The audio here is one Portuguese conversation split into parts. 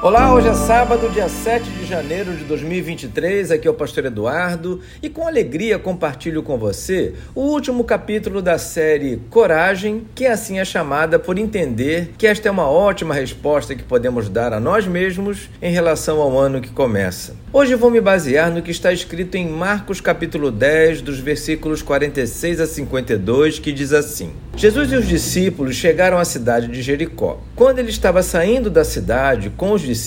Olá, hoje é sábado, dia 7 de janeiro de 2023. Aqui é o Pastor Eduardo e com alegria compartilho com você o último capítulo da série Coragem, que assim é chamada por entender que esta é uma ótima resposta que podemos dar a nós mesmos em relação ao ano que começa. Hoje vou me basear no que está escrito em Marcos capítulo 10, dos versículos 46 a 52, que diz assim: Jesus e os discípulos chegaram à cidade de Jericó. Quando ele estava saindo da cidade com os discípulos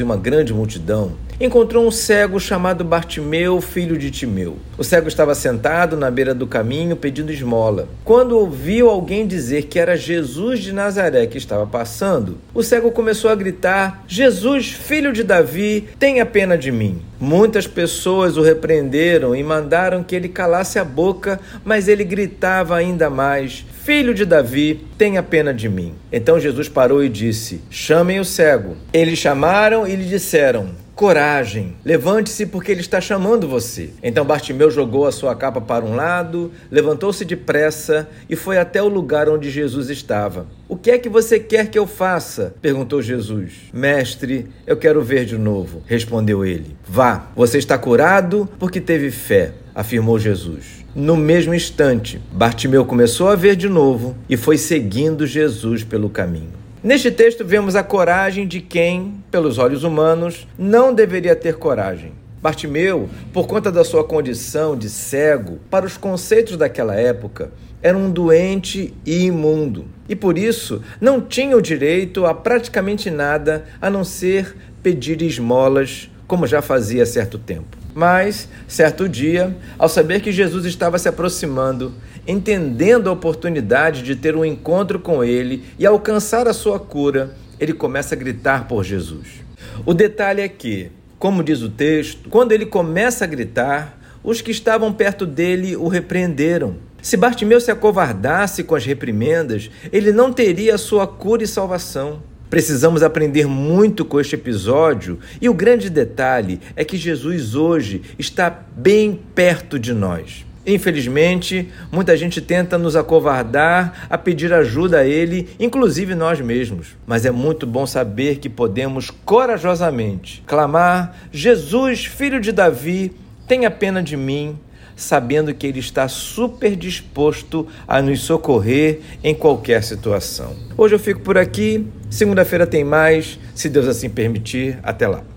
e uma grande multidão, encontrou um cego chamado Bartimeu, filho de Timeu. O cego estava sentado na beira do caminho pedindo esmola. Quando ouviu alguém dizer que era Jesus de Nazaré que estava passando, o cego começou a gritar: Jesus, filho de Davi, tenha pena de mim. Muitas pessoas o repreenderam e mandaram que ele calasse a boca, mas ele gritava ainda mais: Filho de Davi, tenha pena de mim. Então Jesus parou e disse: Chamem o cego. Eles chamaram e lhe disseram: Coragem, levante-se porque ele está chamando você. Então Bartimeu jogou a sua capa para um lado, levantou-se depressa e foi até o lugar onde Jesus estava. O que é que você quer que eu faça? perguntou Jesus. Mestre, eu quero ver de novo, respondeu ele. Vá, você está curado porque teve fé, afirmou Jesus. No mesmo instante, Bartimeu começou a ver de novo e foi seguindo Jesus pelo caminho. Neste texto, vemos a coragem de quem, pelos olhos humanos, não deveria ter coragem. Bartimeu, por conta da sua condição de cego, para os conceitos daquela época, era um doente e imundo. E por isso não tinha o direito a praticamente nada a não ser pedir esmolas, como já fazia há certo tempo. Mas, certo dia, ao saber que Jesus estava se aproximando, entendendo a oportunidade de ter um encontro com ele e alcançar a sua cura, ele começa a gritar por Jesus. O detalhe é que, como diz o texto, quando ele começa a gritar, os que estavam perto dele o repreenderam. Se Bartimeu se acovardasse com as reprimendas, ele não teria a sua cura e salvação. Precisamos aprender muito com este episódio e o grande detalhe é que Jesus hoje está bem perto de nós. Infelizmente, muita gente tenta nos acovardar a pedir ajuda a Ele, inclusive nós mesmos. Mas é muito bom saber que podemos corajosamente clamar: Jesus, filho de Davi, tenha pena de mim, sabendo que Ele está super disposto a nos socorrer em qualquer situação. Hoje eu fico por aqui, segunda-feira tem mais, se Deus assim permitir. Até lá.